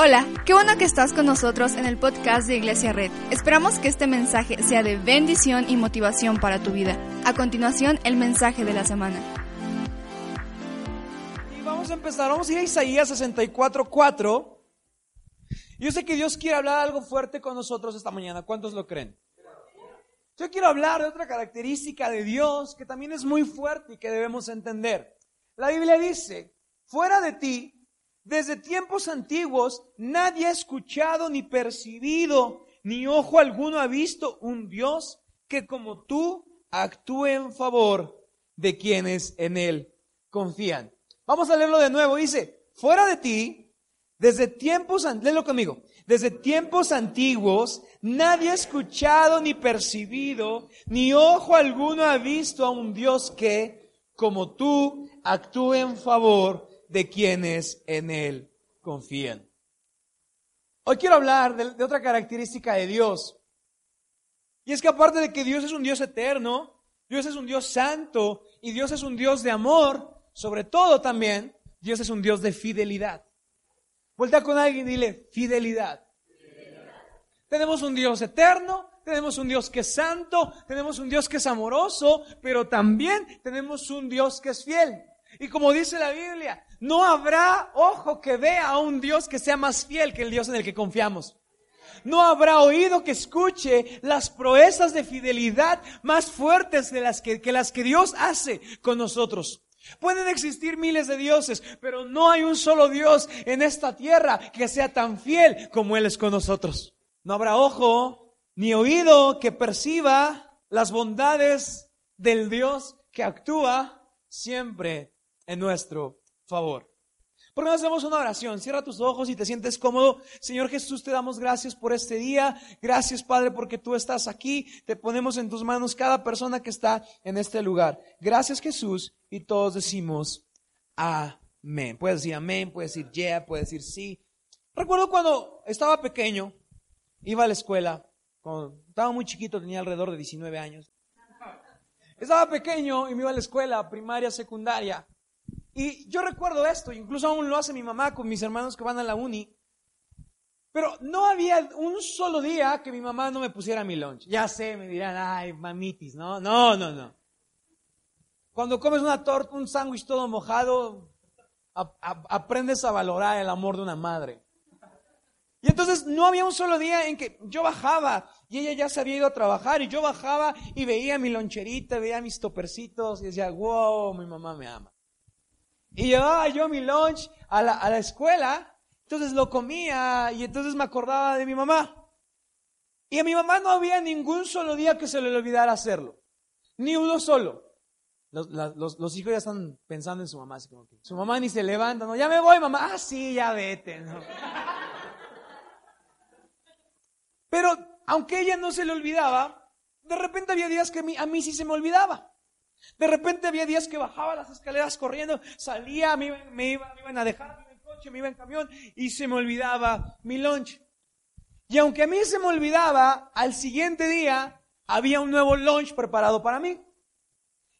Hola, qué bueno que estás con nosotros en el podcast de Iglesia Red. Esperamos que este mensaje sea de bendición y motivación para tu vida. A continuación, el mensaje de la semana. Y vamos a empezar, vamos a ir a Isaías 64.4. Yo sé que Dios quiere hablar algo fuerte con nosotros esta mañana. ¿Cuántos lo creen? Yo quiero hablar de otra característica de Dios que también es muy fuerte y que debemos entender. La Biblia dice, fuera de ti desde tiempos antiguos nadie ha escuchado ni percibido, ni ojo alguno ha visto un Dios que como tú actúe en favor de quienes en Él confían. Vamos a leerlo de nuevo. Dice, fuera de ti, desde tiempos, léelo conmigo, desde tiempos antiguos nadie ha escuchado ni percibido, ni ojo alguno ha visto a un Dios que, como tú, actúe en favor de quienes en Él confían. Hoy quiero hablar de, otra característica de Dios. Y es que aparte de que Dios es un Dios eterno, Dios es un Dios santo y Dios es un Dios de amor, sobre todo también, Dios es un Dios de fidelidad. Vuelta con alguien y dile, fidelidad. Tenemos un Dios eterno, tenemos un Dios que es santo, tenemos un Dios que es amoroso, pero también tenemos un Dios que es fiel. Y como dice la Biblia, no habrá ojo que vea a un Dios que sea más fiel que el Dios en el que confiamos. No habrá oído que escuche las proezas de fidelidad más fuertes de las que, que las que Dios hace con nosotros. Pueden existir miles de dioses, pero no hay un solo Dios en esta tierra que sea tan fiel como Él es con nosotros. No habrá ojo ni oído que perciba las bondades del Dios que actúa siempre en nuestro favor. ¿Por qué no hacemos una oración? Cierra tus ojos y te sientes cómodo. Señor Jesús, te damos gracias por este día. Gracias, Padre, porque tú estás aquí. Te ponemos en tus manos cada persona que está en este lugar. Gracias, Jesús. Y todos decimos amén. Puedes decir amén, puedes decir yeah, puedes decir sí. Recuerdo cuando estaba pequeño, iba a la escuela. Cuando estaba muy chiquito, tenía alrededor de 19 años. Estaba pequeño y me iba a la escuela, primaria, secundaria. Y yo recuerdo esto, incluso aún lo hace mi mamá con mis hermanos que van a la uni. Pero no había un solo día que mi mamá no me pusiera mi lunch. Ya sé, me dirán, ay, mamitis, ¿no? No, no, no. Cuando comes una torta, un sándwich todo mojado, aprendes a valorar el amor de una madre. Y entonces no había un solo día en que yo bajaba y ella ya se había ido a trabajar y yo bajaba y veía mi loncherita, veía mis topercitos y decía, wow, mi mamá me ama. Y llevaba yo mi lunch a la, a la escuela, entonces lo comía y entonces me acordaba de mi mamá. Y a mi mamá no había ningún solo día que se le olvidara hacerlo. Ni uno solo. Los, los, hijos ya están pensando en su mamá. Así como que, su mamá ni se levanta, no, ya me voy, mamá. Ah, sí, ya vete. Pero aunque ella no se le olvidaba, de repente había días que a mí sí se me olvidaba. De repente había días que bajaba las escaleras corriendo, salía, me, iban a dejar, en el coche, me iba en camión y se me olvidaba mi lunch. Y aunque a mí se me olvidaba, al siguiente día había un nuevo lunch preparado para mí.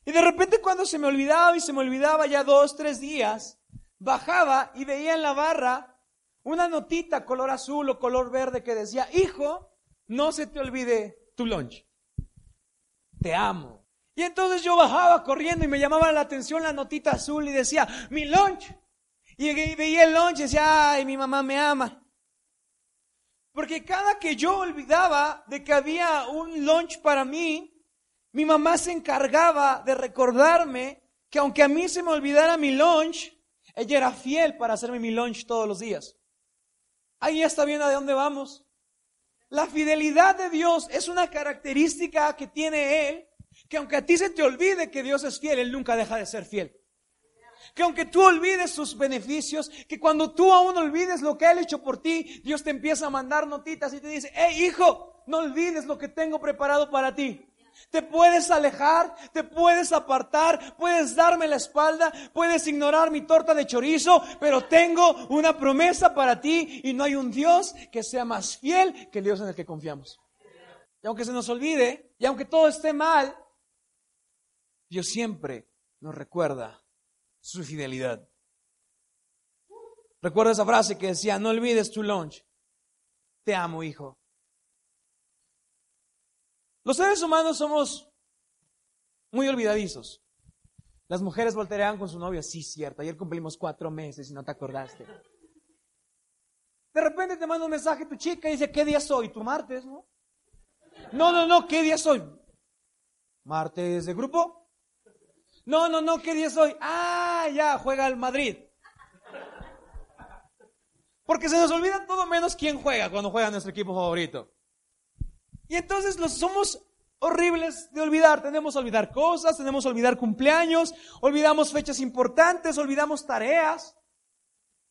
Y de repente cuando se me olvidaba y se me olvidaba ya dos, tres días, bajaba y veía en la barra una notita color azul o color verde que decía, hijo, no se te olvide tu lunch. Te amo. Y entonces yo bajaba corriendo y me llamaba la atención la notita azul y decía, mi lunch. Y veía el lunch y decía, ay, mi mamá me ama. Porque cada que yo olvidaba de que había un lunch para mí, mi mamá se encargaba de recordarme que aunque a mí se me olvidara mi lunch, ella era fiel para hacerme mi lunch todos los días. Ahí está bien a dónde vamos. La fidelidad de Dios es una característica que tiene Él que aunque a ti se te olvide que Dios es fiel, Él nunca deja de ser fiel. Que aunque tú olvides sus beneficios, que cuando tú aún olvides lo que Él ha hecho por ti, Dios te empieza a mandar notitas y te dice, hey hijo, no olvides lo que tengo preparado para ti. Te puedes alejar, te puedes apartar, puedes darme la espalda, puedes ignorar mi torta de chorizo, pero tengo una promesa para ti y no hay un Dios que sea más fiel que el Dios en el que confiamos. Y aunque se nos olvide, y aunque todo esté mal, Dios siempre nos recuerda su fidelidad. Recuerdo esa frase que decía, no olvides tu lunch. Te amo, hijo. Los seres humanos somos muy olvidadizos. Las mujeres volteaban con su novio, sí, cierto, ayer cumplimos cuatro meses y no te acordaste. De repente te manda un mensaje tu chica y dice, ¿qué día soy? Tu martes, ¿no? No, no, no, ¿qué día soy? ¿Martes de grupo? No, no, no, ¿qué día soy? Ah, ya, juega el Madrid. Porque se nos olvida todo menos quién juega cuando juega nuestro equipo favorito. Y entonces los somos horribles de olvidar. Tenemos que olvidar cosas, tenemos que olvidar cumpleaños, olvidamos fechas importantes, olvidamos tareas.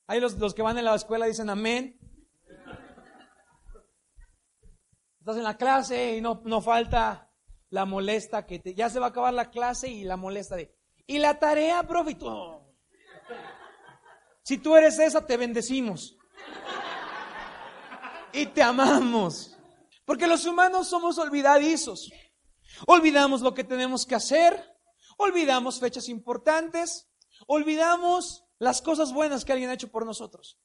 Ahí los, los que van en la escuela dicen amén. Estás en la clase y no, no falta la molesta que te, ya se va a acabar la clase y la molesta de, y la tarea, profe, si tú eres esa, te bendecimos. Y te amamos. Porque los humanos somos olvidadizos. Olvidamos lo que tenemos que hacer, olvidamos fechas importantes, olvidamos las cosas buenas que alguien ha hecho por nosotros.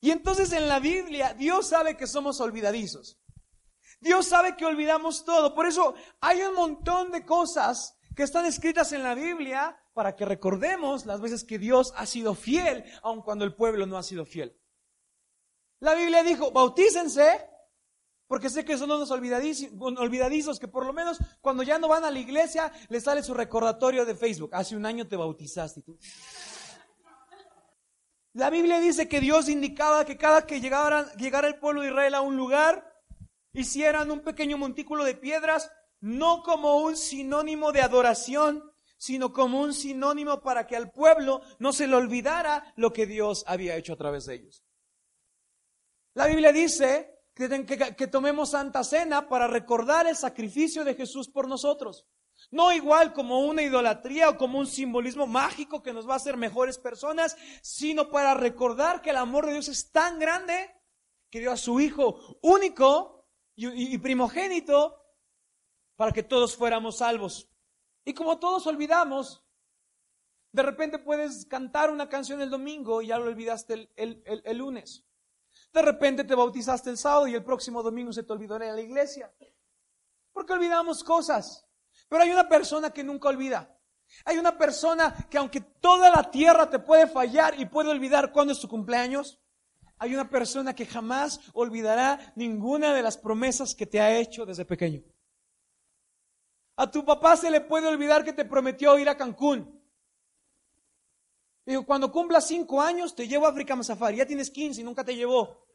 Y entonces en la Biblia Dios sabe que somos olvidadizos. Dios sabe que olvidamos todo. Por eso hay un montón de cosas que están escritas en la Biblia para que recordemos las veces que Dios ha sido fiel, aun cuando el pueblo no ha sido fiel. La Biblia dijo, bautícense porque sé que son unos olvidadizos, que por lo menos cuando ya no van a la iglesia, les sale su recordatorio de Facebook. Hace un año te bautizaste. La Biblia dice que Dios indicaba que cada que llegara el pueblo de Israel a un lugar, hicieran un pequeño montículo de piedras, no como un sinónimo de adoración, sino como un sinónimo para que al pueblo no se le olvidara lo que Dios había hecho a través de ellos. La Biblia dice que, tomemos Santa Cena para recordar el sacrificio de Jesús por nosotros. No igual como una idolatría o como un simbolismo mágico que nos va a hacer mejores personas, sino para recordar que el amor de Dios es tan grande que dio a su Hijo único y, primogénito para que todos fuéramos salvos. Y como todos olvidamos, de repente puedes cantar una canción el domingo y ya lo olvidaste el lunes. De repente te bautizaste el sábado y el próximo domingo se te olvidó ir a la iglesia. Porque olvidamos cosas. Pero hay una persona que nunca olvida. Hay una persona que aunque toda la tierra te puede fallar y puede olvidar cuándo es tu cumpleaños, hay una persona que jamás olvidará ninguna de las promesas que te ha hecho desde pequeño. A tu papá se le puede olvidar que te prometió ir a Cancún. Digo, cuando cumplas cinco años, te llevo a África Safari. Ya tienes 15 y nunca te llevó.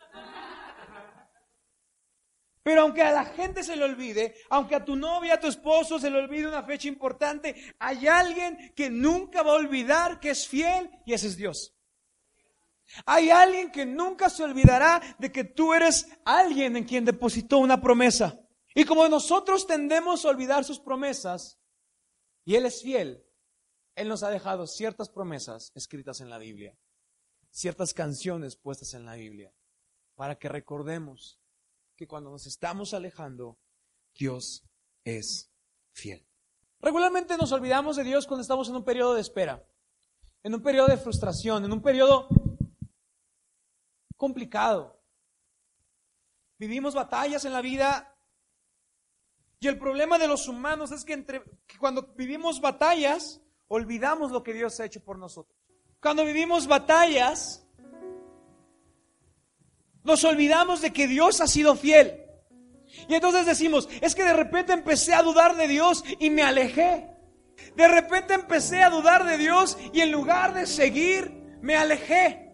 Pero aunque a la gente se le olvide, aunque a tu novia, a tu esposo se le olvide una fecha importante, hay alguien que nunca va a olvidar que es fiel y ese es Dios. Hay alguien que nunca se olvidará de que tú eres alguien en quien depositó una promesa. Y como nosotros tendemos a olvidar sus promesas, y Él es fiel, él nos ha dejado ciertas promesas escritas en la Biblia, ciertas canciones puestas en la Biblia, para que recordemos que cuando nos estamos alejando, Dios es fiel. Regularmente nos olvidamos de Dios cuando estamos en un periodo de espera, en un periodo de frustración, en un periodo complicado. Vivimos batallas en la vida y el problema de los humanos es que, entre, cuando vivimos batallas, olvidamos lo que Dios ha hecho por nosotros. Cuando vivimos batallas, nos olvidamos de que Dios ha sido fiel. Y entonces decimos, es que de repente empecé a dudar de Dios y me alejé. De repente empecé a dudar de Dios y en lugar de seguir, me alejé.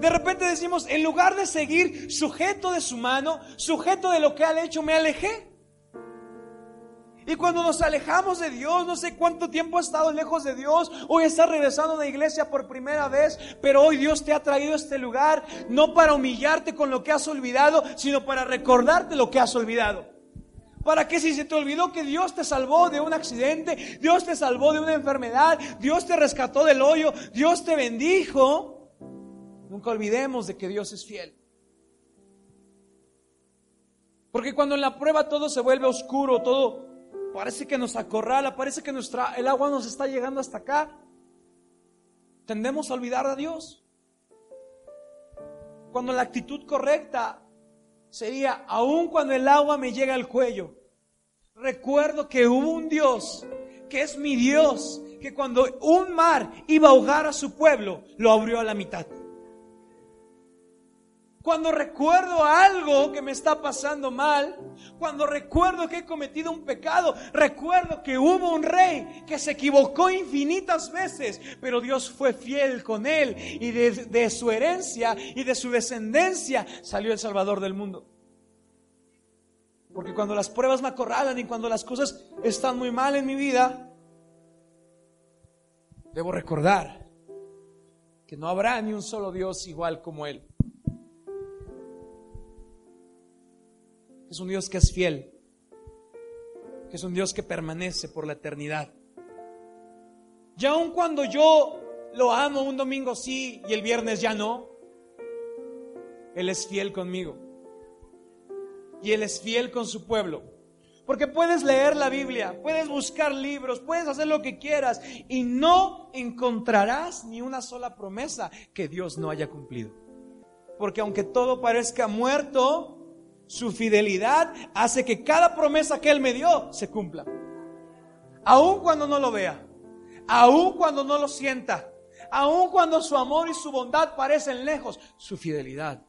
De repente decimos, en lugar de seguir sujeto de su mano, sujeto de lo que ha hecho, me alejé. Y cuando nos alejamos de Dios, no sé cuánto tiempo has estado lejos de Dios, hoy estás regresando la iglesia por primera vez, pero hoy Dios te ha traído a este lugar no para humillarte con lo que has olvidado, sino para recordarte lo que has olvidado. Para que si se te olvidó que Dios te salvó de un accidente, Dios te salvó de una enfermedad, Dios te rescató del hoyo, Dios te bendijo, nunca olvidemos de que Dios es fiel. Porque cuando en la prueba todo se vuelve oscuro, todo parece que nos acorrala, parece que nuestra, el agua nos está llegando hasta acá. Tendemos a olvidar a Dios. Cuando la actitud correcta sería, aun cuando el agua me llega al cuello, recuerdo que hubo un Dios, que es mi Dios, que cuando un mar iba a ahogar a su pueblo, lo abrió a la mitad. Cuando recuerdo algo que me está pasando mal, cuando recuerdo que he cometido un pecado, recuerdo que hubo un rey que se equivocó infinitas veces, pero Dios fue fiel con él y de, su herencia y de su descendencia salió el Salvador del mundo. Porque cuando las pruebas me acorralan y cuando las cosas están muy mal en mi vida, debo recordar que no habrá ni un solo Dios igual como Él. Es un Dios que es fiel, es un Dios que permanece por la eternidad. Y aun cuando yo lo amo un domingo sí y el viernes ya no, Él es fiel conmigo. Y Él es fiel con su pueblo. Porque puedes leer la Biblia, puedes buscar libros, puedes hacer lo que quieras y no encontrarás ni una sola promesa que Dios no haya cumplido. Porque aunque todo parezca muerto, su fidelidad hace que cada promesa que Él me dio se cumpla. Aun cuando no lo vea, aun cuando no lo sienta, aun cuando su amor y su bondad parecen lejos, su fidelidad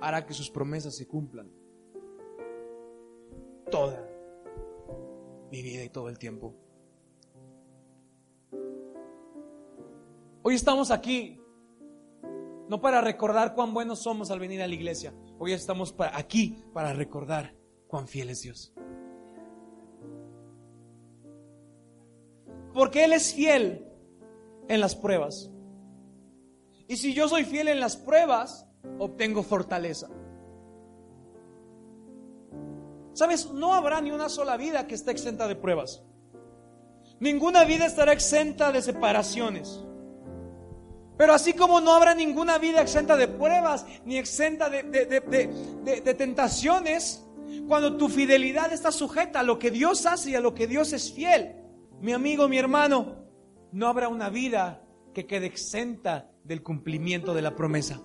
hará que sus promesas se cumplan. Toda mi vida y todo el tiempo. Hoy estamos aquí no para recordar cuán buenos somos al venir a la iglesia. Hoy estamos aquí para recordar cuán fiel es Dios. Porque Él es fiel en las pruebas. Y si yo soy fiel en las pruebas, obtengo fortaleza. Sabes, no habrá ni una sola vida que esté exenta de pruebas. Ninguna vida estará exenta de separaciones. Pero así como no habrá ninguna vida exenta de pruebas, ni exenta de, tentaciones, cuando tu fidelidad está sujeta a lo que Dios hace y a lo que Dios es fiel, mi amigo, mi hermano, no habrá una vida que quede exenta del cumplimiento de la promesa.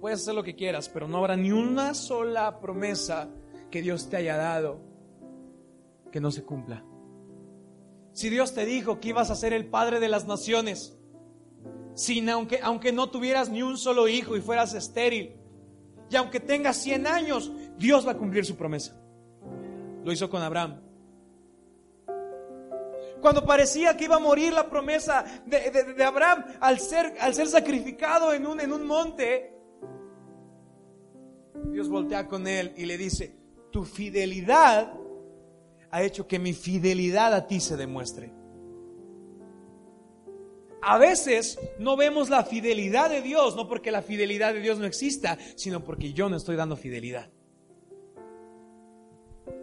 Puedes hacer lo que quieras, pero no habrá ni una sola promesa que Dios te haya dado que no se cumpla. Si Dios te dijo que ibas a ser el padre de las naciones, sin aunque, aunque no tuvieras ni un solo hijo y fueras estéril, y aunque tengas 100 años, Dios va a cumplir su promesa. Lo hizo con Abraham. Cuando parecía que iba a morir la promesa de, Abraham al ser, al ser sacrificado en un, en un monte, Dios voltea con él y le dice, tu fidelidad ha hecho que mi fidelidad a ti se demuestre. A veces no vemos la fidelidad de Dios, no porque la fidelidad de Dios no exista, sino porque yo no estoy dando fidelidad.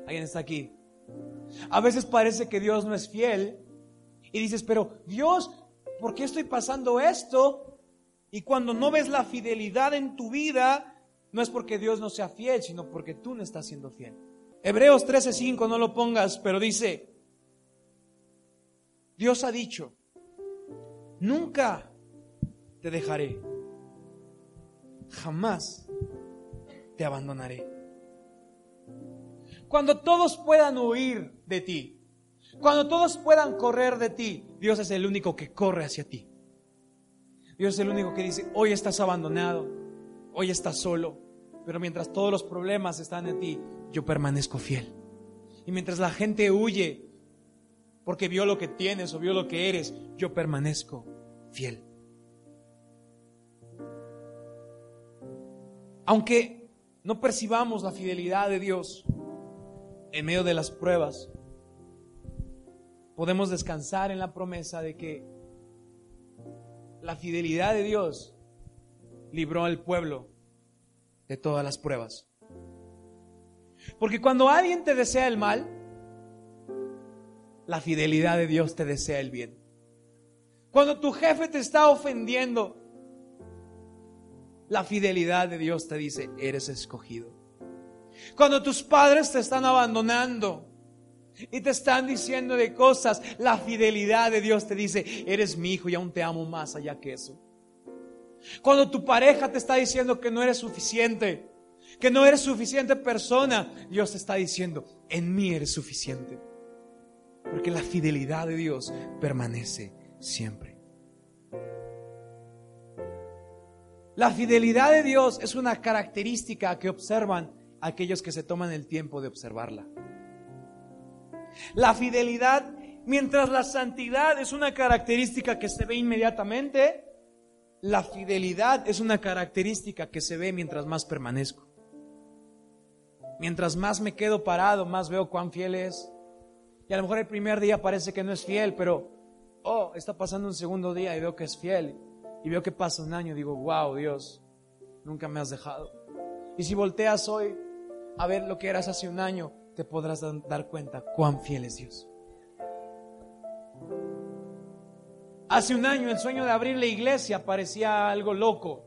¿Alguien está aquí? A veces parece que Dios no es fiel y dices, pero Dios, ¿por qué estoy pasando esto? Y cuando no ves la fidelidad en tu vida, no es porque Dios no sea fiel, sino porque tú no estás siendo fiel. Hebreos 13:5, no lo pongas, pero dice, Dios ha dicho, nunca te dejaré, jamás te abandonaré. Cuando todos puedan huir de ti, cuando todos puedan correr de ti, Dios es el único que corre hacia ti. Dios es el único que dice, hoy estás abandonado, hoy estás solo, pero mientras todos los problemas están en ti, yo permanezco fiel. Y mientras la gente huye porque vio lo que tienes o vio lo que eres, yo permanezco fiel. Aunque no percibamos la fidelidad de Dios en medio de las pruebas, podemos descansar en la promesa de que la fidelidad de Dios libró al pueblo de todas las pruebas. Porque cuando alguien te desea el mal, la fidelidad de Dios te desea el bien. Cuando tu jefe te está ofendiendo, la fidelidad de Dios te dice, eres escogido. Cuando tus padres te están abandonando y te están diciendo de cosas, la fidelidad de Dios te dice, eres mi hijo y aún te amo más allá que eso. Cuando tu pareja te está diciendo que no eres suficiente, que no eres suficiente persona, Dios está diciendo, en mí eres suficiente. Porque la fidelidad de Dios permanece siempre. La fidelidad de Dios es una característica que observan aquellos que se toman el tiempo de observarla. La fidelidad, mientras la santidad es una característica que se ve inmediatamente, la fidelidad es una característica que se ve mientras más permanezco. Mientras más me quedo parado, más veo cuán fiel es. Y a lo mejor el primer día parece que no es fiel, pero, oh, está pasando un segundo día y veo que es fiel. Y veo que pasa un año y digo, wow, Dios, nunca me has dejado. Y si volteas hoy a ver lo que eras hace un año, te podrás dar cuenta cuán fiel es Dios. Hace un año el sueño de abrir la iglesia parecía algo loco.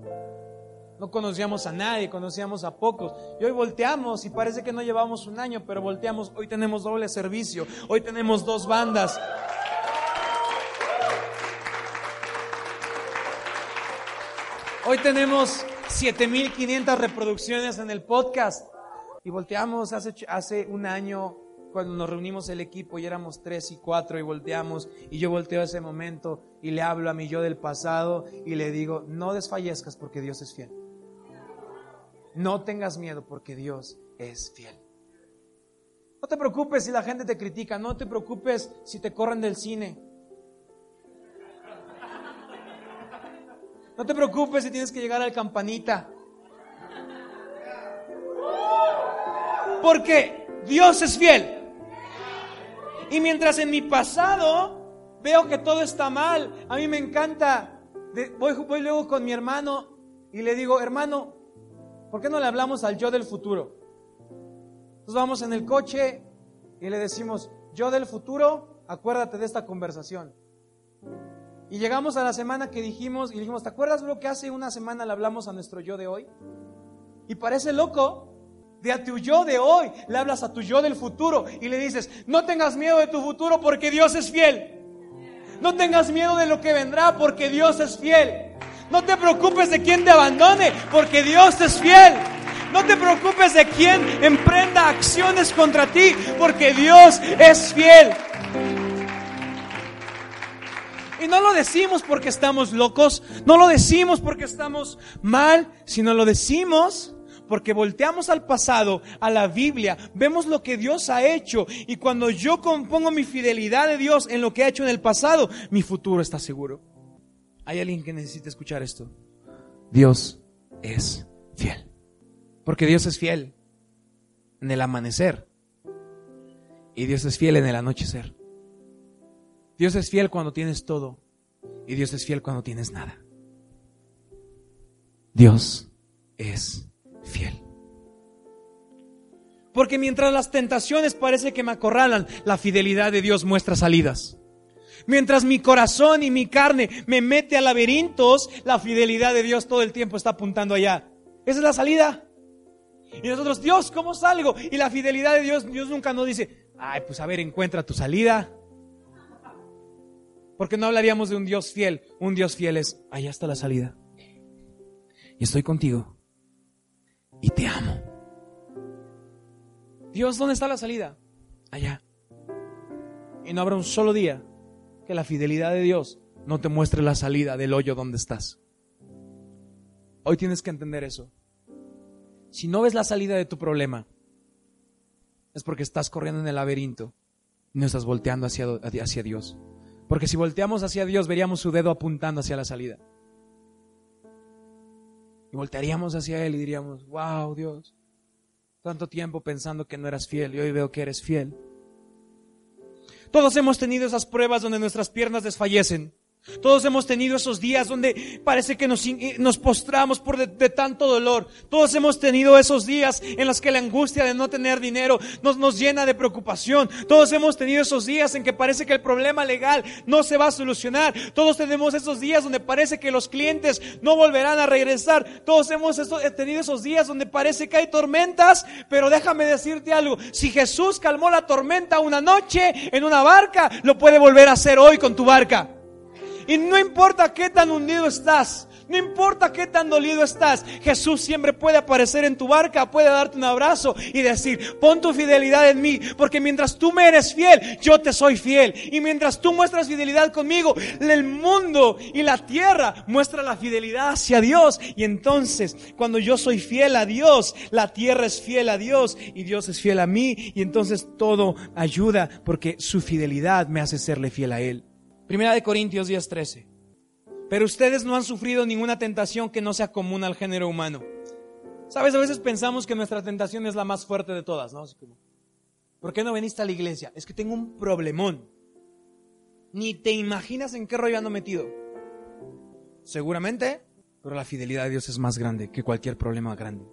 No conocíamos a nadie, conocíamos a pocos. Y hoy volteamos y parece que no llevamos un año, pero volteamos. Hoy tenemos doble servicio, hoy tenemos dos bandas. Hoy tenemos 7500 reproducciones en el podcast. Y volteamos hace, hace un año cuando nos reunimos el equipo y éramos tres y cuatro y volteamos y yo volteo ese momento y le hablo a mi yo del pasado y le digo, no desfallezcas porque Dios es fiel. No tengas miedo porque Dios es fiel. No te preocupes si la gente te critica, no te preocupes si te corren del cine. No te preocupes si tienes que llegar al campanita. Porque Dios es fiel. Y mientras en mi pasado veo que todo está mal, a mí me encanta, voy, luego con mi hermano y le digo, hermano, ¿por qué no le hablamos al yo del futuro? Entonces vamos en el coche y le decimos, yo del futuro, acuérdate de esta conversación. Y llegamos a la semana que dijimos, y dijimos, ¿te acuerdas lo que hace una semana le hablamos a nuestro yo de hoy? Y parece loco, de a tu yo de hoy, le hablas a tu yo del futuro y le dices, no tengas miedo de tu futuro porque Dios es fiel. No tengas miedo de lo que vendrá porque Dios es fiel. No te preocupes de quien te abandone porque Dios es fiel. No te preocupes de quien emprenda acciones contra ti porque Dios es fiel. Y no lo decimos porque estamos locos, no lo decimos porque estamos mal, sino lo decimos porque volteamos al pasado, a la Biblia, vemos lo que Dios ha hecho y cuando yo compongo mi fidelidad de Dios en lo que ha hecho en el pasado, mi futuro está seguro. ¿Hay alguien que necesite escuchar esto? Dios es fiel. Porque Dios es fiel en el amanecer y Dios es fiel en el anochecer. Dios es fiel cuando tienes todo y Dios es fiel cuando tienes nada. Dios es fiel. Porque mientras las tentaciones parece que me acorralan, la fidelidad de Dios muestra salidas. Mientras mi corazón y mi carne me mete a laberintos, la fidelidad de Dios todo el tiempo está apuntando allá. Esa es la salida. Y nosotros, Dios, ¿cómo salgo? Y la fidelidad de Dios, Dios nunca nos dice, ay, pues a ver, encuentra tu salida. Porque no hablaríamos de un Dios fiel. Un Dios fiel es, allá está la salida. Y estoy contigo y te amo. Dios, ¿dónde está la salida? Allá. Y no habrá un solo día que la fidelidad de Dios no te muestre la salida del hoyo donde estás. Hoy tienes que entender eso. Si no ves la salida de tu problema, es porque estás corriendo en el laberinto y no estás volteando hacia, hacia Dios. Porque si volteamos hacia Dios, veríamos su dedo apuntando hacia la salida. Y voltearíamos hacia Él y diríamos, wow, Dios, tanto tiempo pensando que no eras fiel y hoy veo que eres fiel. Todos hemos tenido esas pruebas donde nuestras piernas desfallecen. Todos hemos tenido esos días donde parece que nos, nos postramos por de, tanto dolor. Todos hemos tenido esos días en los que la angustia de no tener dinero nos, nos llena de preocupación. Todos hemos tenido esos días en que parece que el problema legal no se va a solucionar. Todos tenemos esos días donde parece que los clientes no volverán a regresar. Todos hemos tenido esos días donde parece que hay tormentas, pero déjame decirte algo. Si Jesús calmó la tormenta una noche en una barca, lo puede volver a hacer hoy con tu barca. Y no importa qué tan hundido estás, no importa qué tan dolido estás, Jesús siempre puede aparecer en tu barca, puede darte un abrazo y decir, pon tu fidelidad en mí, porque mientras tú me eres fiel, yo te soy fiel. Y mientras tú muestras fidelidad conmigo, el mundo y la tierra muestra la fidelidad hacia Dios. Y entonces, cuando yo soy fiel a Dios, la tierra es fiel a Dios y Dios es fiel a mí. Y entonces todo ayuda porque su fidelidad me hace serle fiel a Él. Primera de Corintios 10:13. Pero ustedes no han sufrido ninguna tentación que no sea común al género humano. Sabes, a veces pensamos que nuestra tentación es la más fuerte de todas, ¿no? ¿Por qué no veniste a la iglesia? Es que tengo un problemón. Ni te imaginas en qué rollo ando metido. Seguramente, pero la fidelidad de Dios es más grande que cualquier problema grande.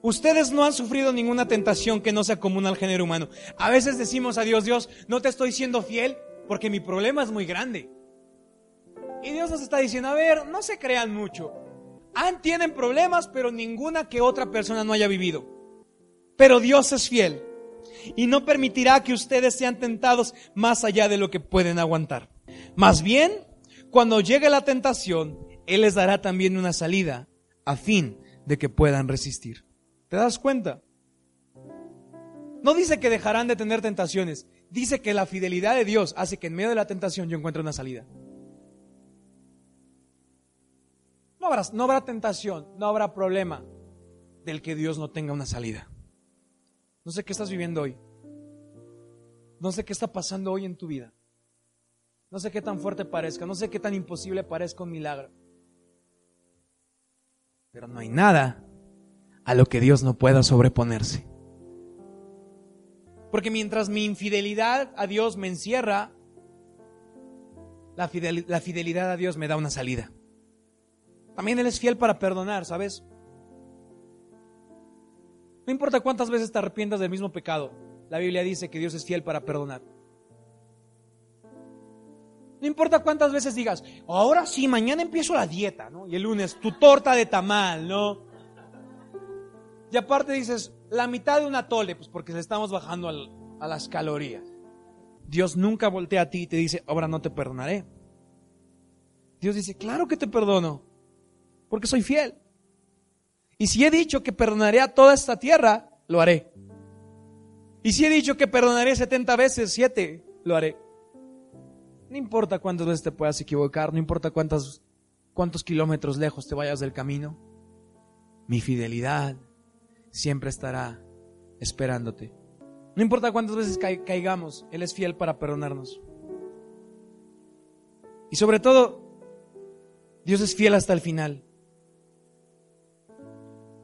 Ustedes no han sufrido ninguna tentación que no sea común al género humano. A veces decimos a Dios, Dios, no te estoy siendo fiel porque mi problema es muy grande. Y Dios nos está diciendo, a ver, no se crean mucho. Han, tienen problemas, pero ninguna que otra persona no haya vivido. Pero Dios es fiel y no permitirá que ustedes sean tentados más allá de lo que pueden aguantar. Más bien, cuando llegue la tentación, Él les dará también una salida a fin de que puedan resistir. ¿Te das cuenta? No dice que dejarán de tener tentaciones, dice que la fidelidad de Dios hace que en medio de la tentación yo encuentre una salida. No habrá, no habrá tentación, no habrá problema del que Dios no tenga una salida. No sé qué estás viviendo hoy. No sé qué está pasando hoy en tu vida. No sé qué tan fuerte parezca, no sé qué tan imposible parezca un milagro. Pero no hay nada a lo que Dios no pueda sobreponerse. Porque mientras mi infidelidad a Dios me encierra, la, fidelidad a Dios me da una salida. También Él es fiel para perdonar, ¿sabes? No importa cuántas veces te arrepientas del mismo pecado, la Biblia dice que Dios es fiel para perdonar. No importa cuántas veces digas, ahora sí, mañana empiezo la dieta, ¿no? Y el lunes tu torta de tamal, ¿no? Y aparte dices, la mitad de una tole, pues porque le estamos bajando a las calorías. Dios nunca voltea a ti y te dice, ahora no te perdonaré. Dios dice, claro que te perdono porque soy fiel. Y si he dicho que perdonaré a toda esta tierra, lo haré. Y si he dicho que perdonaré 70 veces, 7, lo haré. No importa cuántas veces te puedas equivocar, no importa cuántos, cuántos kilómetros lejos te vayas del camino, mi fidelidad siempre estará esperándote. No importa cuántas veces caigamos, Él es fiel para perdonarnos. Y sobre todo, Dios es fiel hasta el final.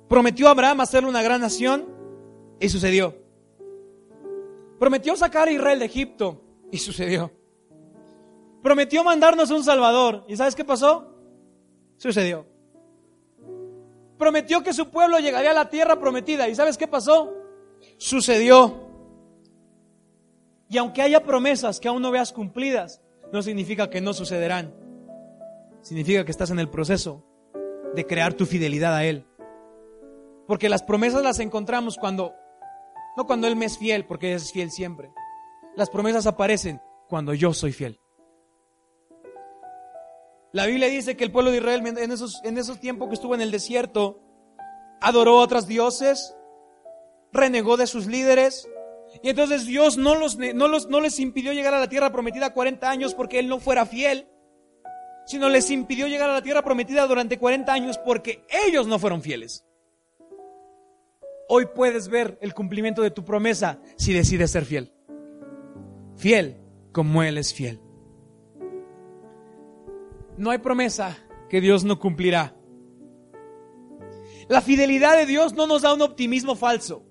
Prometió a Abraham hacerle una gran nación y sucedió. Prometió sacar a Israel de Egipto y sucedió. Prometió mandarnos un Salvador y ¿sabes qué pasó? Sucedió. Prometió que su pueblo llegaría a la tierra prometida y ¿sabes qué pasó? Sucedió. Y aunque haya promesas que aún no veas cumplidas, no significa que no sucederán. Significa que estás en el proceso de crear tu fidelidad a Él. Porque las promesas las encontramos cuando, no cuando Él me es fiel, porque es fiel siempre. Las promesas aparecen cuando yo soy fiel. La Biblia dice que el pueblo de Israel en esos, en esos tiempos que estuvo en el desierto, adoró a otros dioses, renegó de sus líderes, y entonces Dios no, los, no, los, no les impidió llegar a la tierra prometida 40 años porque Él no fuera fiel, sino les impidió llegar a la tierra prometida durante 40 años porque ellos no fueron fieles. Hoy puedes ver el cumplimiento de tu promesa si decides ser fiel. Fiel como Él es fiel. No hay promesa que Dios no cumplirá. La fidelidad de Dios no nos da un optimismo falso.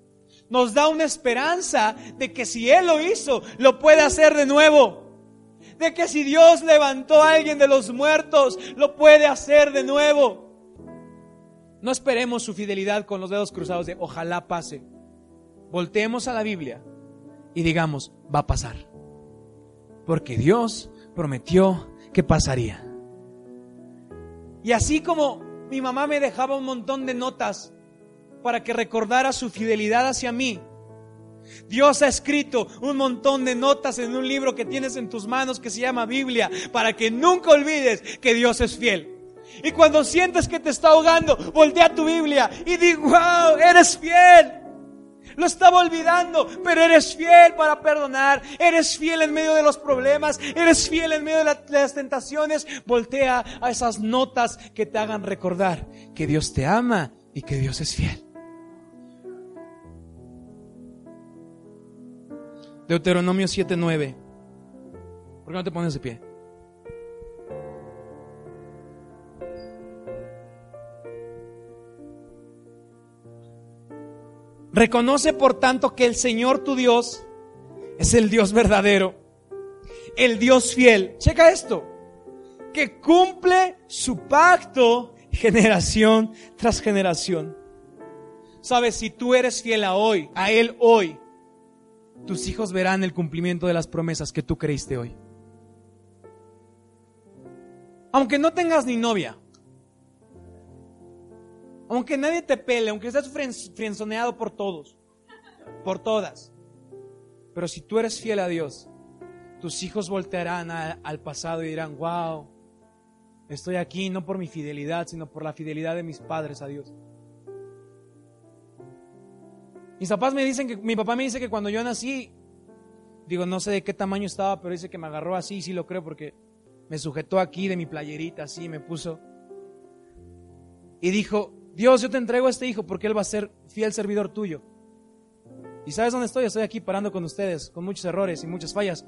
Nos da una esperanza de que si Él lo hizo, lo puede hacer de nuevo. De que si Dios levantó a alguien de los muertos, lo puede hacer de nuevo. No esperemos su fidelidad con los dedos cruzados de ojalá pase. Volteemos a la Biblia y digamos, va a pasar. Porque Dios prometió que pasaría. Y así como mi mamá me dejaba un montón de notas para que recordara su fidelidad hacia mí, Dios ha escrito un montón de notas en un libro que tienes en tus manos que se llama Biblia para que nunca olvides que Dios es fiel. Y cuando sientes que te está ahogando, voltea tu Biblia y di, wow, eres fiel. Lo estaba olvidando, pero eres fiel para perdonar, eres fiel en medio de los problemas, eres fiel en medio de, las tentaciones. Voltea a esas notas que te hagan recordar que Dios te ama y que Dios es fiel. Deuteronomio 7:9. ¿Por qué no te pones de pie? Reconoce por tanto que el Señor tu Dios es el Dios verdadero, el Dios fiel. Checa esto, que cumple su pacto generación tras generación. Sabes, si tú eres fiel a hoy, a Él hoy, tus hijos verán el cumplimiento de las promesas que tú creíste hoy. Aunque no tengas ni novia, aunque nadie te pele, aunque estés frenzoneado por todos, por todas, pero si tú eres fiel a Dios, tus hijos voltearán al pasado y dirán, wow, estoy aquí no por mi fidelidad, sino por la fidelidad de mis padres a Dios. Mis papás me dicen que, mi papá me dice que cuando yo nací, digo, no sé de qué tamaño estaba, pero dice que me agarró así, sí lo creo, porque me sujetó aquí de mi playerita, así, me puso. Y dijo, Dios, yo te entrego a este hijo porque él va a ser fiel servidor tuyo. ¿Y sabes dónde estoy? Estoy aquí parando con ustedes, con muchos errores y muchas fallas,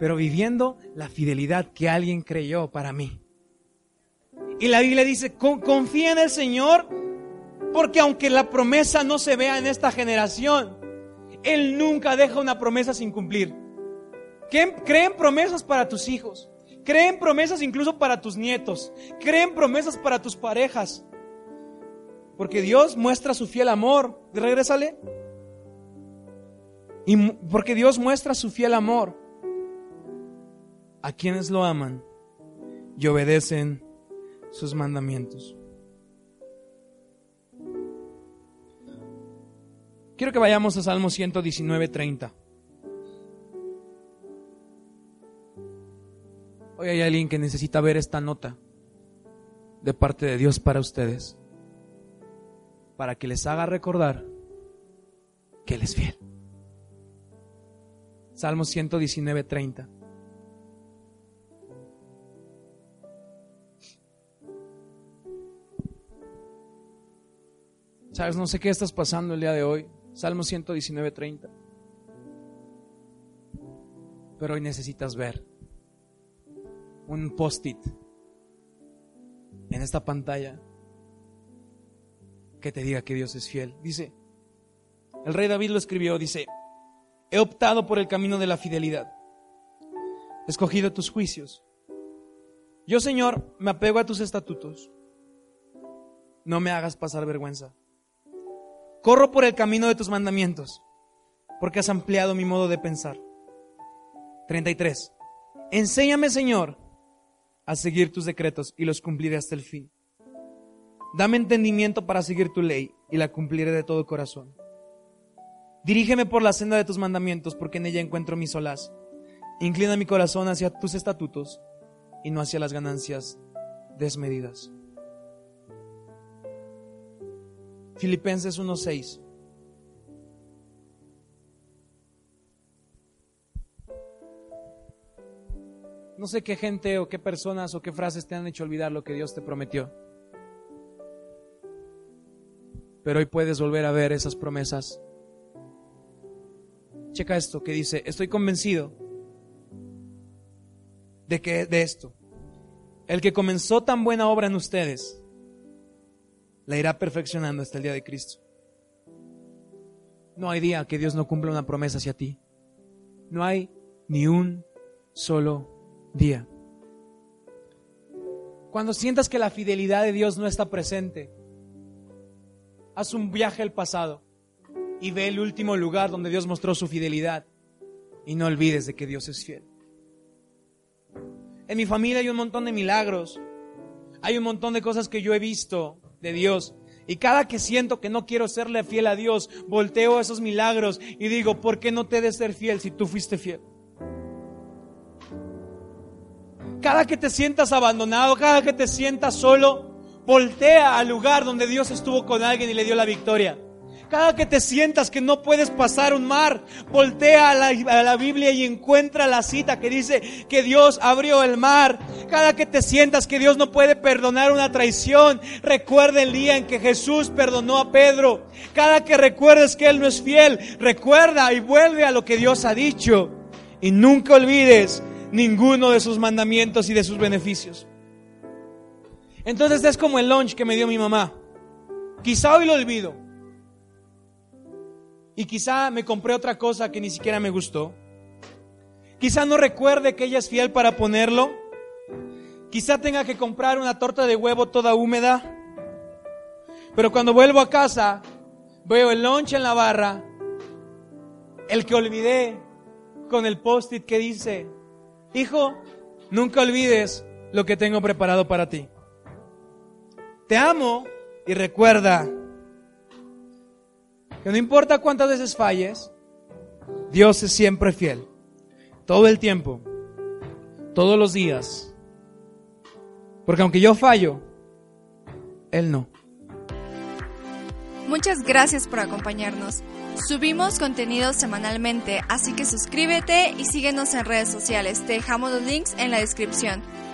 pero viviendo la fidelidad que alguien creyó para mí. Y la Biblia dice, confía en el Señor porque aunque la promesa no se vea en esta generación, Él nunca deja una promesa sin cumplir. Creen promesas para tus hijos. Creen promesas incluso para tus nietos. Creen promesas para tus parejas. Porque Dios muestra su fiel amor. Regrésale. Y porque Dios muestra su fiel amor a quienes lo aman y obedecen sus mandamientos. Quiero que vayamos a Salmo 119, 30. Hoy hay alguien que necesita ver esta nota de parte de Dios para ustedes, para que les haga recordar que Él es fiel. Salmo 119, 30. Sabes, no sé qué estás pasando el día de hoy. Salmo 119, 30. Pero hoy necesitas ver un post-it en esta pantalla que te diga que Dios es fiel. Dice, el rey David lo escribió, dice, he optado por el camino de la fidelidad, he escogido tus juicios. Yo, Señor, me apego a tus estatutos, no me hagas pasar vergüenza. Corro por el camino de tus mandamientos, porque has ampliado mi modo de pensar. 33. Enséñame, Señor, a seguir tus decretos y los cumpliré hasta el fin. Dame entendimiento para seguir tu ley y la cumpliré de todo corazón. Dirígeme por la senda de tus mandamientos, porque en ella encuentro mi solaz. Inclina mi corazón hacia tus estatutos y no hacia las ganancias desmedidas. Filipenses 1:6. No sé qué gente o qué personas o qué frases te han hecho olvidar lo que Dios te prometió. Pero hoy puedes volver a ver esas promesas. Checa esto que dice, estoy convencido de que de esto. El que comenzó tan buena obra en ustedes la irá perfeccionando hasta el día de Cristo. No hay día que Dios no cumpla una promesa hacia ti. No hay ni un solo día. Cuando sientas que la fidelidad de Dios no está presente, haz un viaje al pasado y ve el último lugar donde Dios mostró su fidelidad y no olvides de que Dios es fiel. En mi familia hay un montón de milagros, hay un montón de cosas que yo he visto de Dios Y cada que siento que no quiero serle fiel a Dios, volteo esos milagros y digo, ¿por qué no te de ser fiel si tú fuiste fiel? Cada que te sientas abandonado, cada que te sientas solo, voltea al lugar donde Dios estuvo con alguien y le dio la victoria. Cada que te sientas que no puedes pasar un mar, voltea a la, Biblia y encuentra la cita que dice que Dios abrió el mar. Cada que te sientas que Dios no puede perdonar una traición, recuerda el día en que Jesús perdonó a Pedro. Cada que recuerdes que Él no es fiel, recuerda y vuelve a lo que Dios ha dicho. Y nunca olvides ninguno de sus mandamientos y de sus beneficios. Entonces es como el lunch que me dio mi mamá. Quizá hoy lo olvido. Y quizá me compré otra cosa que ni siquiera me gustó. Quizá no recuerde que ella es fiel para ponerlo. Quizá tenga que comprar una torta de huevo toda húmeda. Pero cuando vuelvo a casa, veo el lunch en la barra, el que olvidé con el post-it que dice, hijo, nunca olvides lo que tengo preparado para ti. Te amo y recuerda que no importa cuántas veces falles, Dios es siempre fiel. Todo el tiempo, todos los días. Porque aunque yo fallo, Él no. Muchas gracias por acompañarnos. Subimos contenido semanalmente, así que suscríbete y síguenos en redes sociales. Te dejamos los links en la descripción.